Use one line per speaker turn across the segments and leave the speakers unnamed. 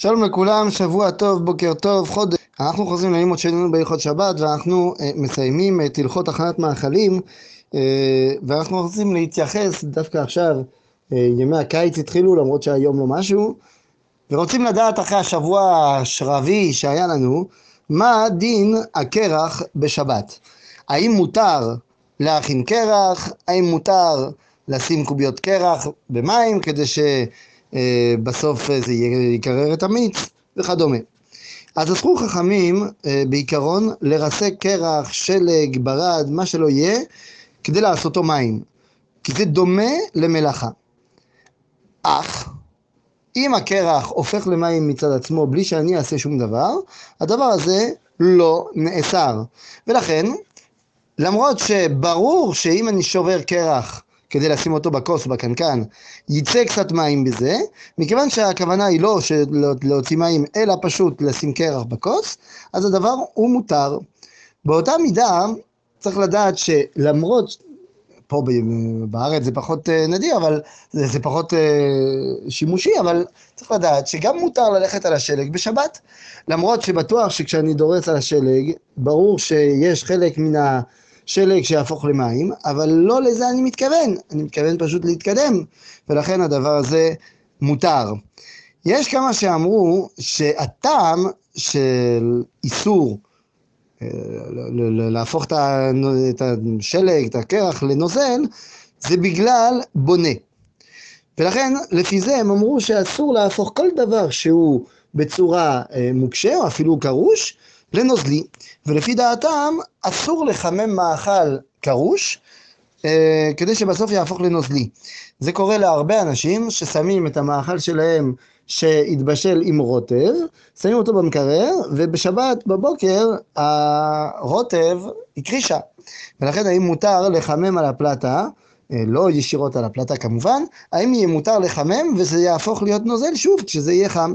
שלום לכולם, שבוע טוב, בוקר טוב, חודש. אנחנו חוזרים ללימוד שלנו בהלכות שבת ואנחנו uh, מסיימים את הלכות הכנת מאכלים uh, ואנחנו רוצים להתייחס דווקא עכשיו, uh, ימי הקיץ התחילו למרות שהיום לא משהו ורוצים לדעת אחרי השבוע השרבי שהיה לנו מה דין הקרח בשבת. האם מותר להכין קרח? האם מותר לשים קוביות קרח במים כדי ש... אה, בסוף זה יקרר את המיץ וכדומה. אז אסרו חכמים אה, בעיקרון לרסק קרח, שלג, ברד, מה שלא יהיה, כדי לעשותו מים, כי זה דומה למלאכה. אך אם הקרח הופך למים מצד עצמו בלי שאני אעשה שום דבר, הדבר הזה לא נאסר. ולכן, למרות שברור שאם אני שובר קרח כדי לשים אותו בכוס, בקנקן, יצא קצת מים בזה, מכיוון שהכוונה היא לא להוציא מים, אלא פשוט לשים קרח בכוס, אז הדבר הוא מותר. באותה מידה, צריך לדעת שלמרות, פה בארץ זה פחות אה, נדיר, אבל זה, זה פחות אה, שימושי, אבל צריך לדעת שגם מותר ללכת על השלג בשבת. למרות שבטוח שכשאני דורס על השלג, ברור שיש חלק מן ה... שלג שיהפוך למים, אבל לא לזה אני מתכוון, אני מתכוון פשוט להתקדם, ולכן הדבר הזה מותר. יש כמה שאמרו שהטעם של איסור אה, להפוך את השלג, את הקרח לנוזל, זה בגלל בונה. ולכן, לפי זה הם אמרו שאסור להפוך כל דבר שהוא בצורה אה, מוקשה, או אפילו קרוש, לנוזלי, ולפי דעתם אסור לחמם מאכל קרוש אה, כדי שבסוף יהפוך לנוזלי. זה קורה להרבה אנשים ששמים את המאכל שלהם שהתבשל עם רוטב, שמים אותו במקרר, ובשבת בבוקר הרוטב הקרישה. ולכן האם מותר לחמם על הפלטה לא ישירות על הפלטה כמובן, האם יהיה מותר לחמם וזה יהפוך להיות נוזל שוב כשזה יהיה חם.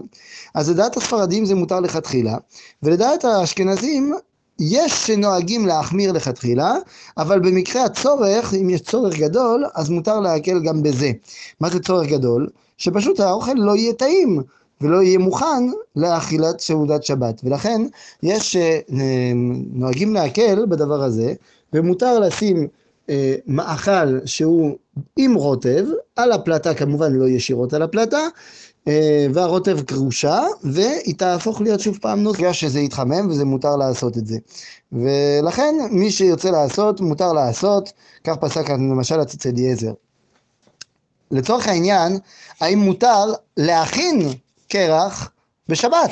אז לדעת הספרדים זה מותר לכתחילה, ולדעת האשכנזים יש שנוהגים להחמיר לכתחילה, אבל במקרה הצורך, אם יש צורך גדול, אז מותר להקל גם בזה. מה זה צורך גדול? שפשוט האוכל לא יהיה טעים. ולא יהיה מוכן לאכילת סעודת שבת. ולכן יש שנוהגים אה, להקל בדבר הזה, ומותר לשים אה, מאכל שהוא עם רוטב, על הפלטה כמובן לא ישירות על הפלטה, אה, והרוטב קרושה, והיא תהפוך להיות שוב פעם נוזגה שזה יתחמם וזה מותר לעשות את זה. ולכן מי שירצה לעשות, מותר לעשות, כך פסק למשל הציץ אליעזר. לצורך העניין, האם מותר להכין קרח בשבת?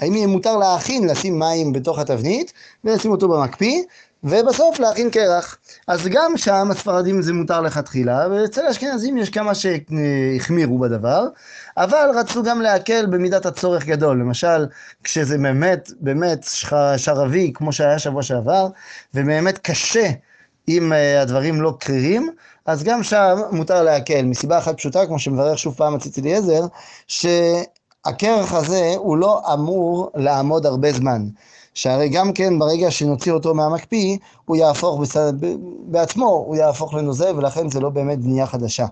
האם יהיה מותר להכין, לשים מים בתוך התבנית ולשים אותו במקפיא, ובסוף להכין קרח. אז גם שם הספרדים זה מותר לכתחילה, ואצל האשכנזים יש כמה שהחמירו בדבר, אבל רצו גם להקל במידת הצורך גדול. למשל, כשזה באמת, באמת שרבי, כמו שהיה שבוע שעבר, ובאמת קשה אם אה, הדברים לא קרירים, אז גם שם מותר להקל, מסיבה אחת פשוטה, כמו שמברך שוב פעם הציץ אליעזר, שהקרח הזה הוא לא אמור לעמוד הרבה זמן. שהרי גם כן ברגע שנוציא אותו מהמקפיא, הוא יהפוך בצד, בעצמו, הוא יהפוך לנוזל, ולכן זה לא באמת בנייה חדשה.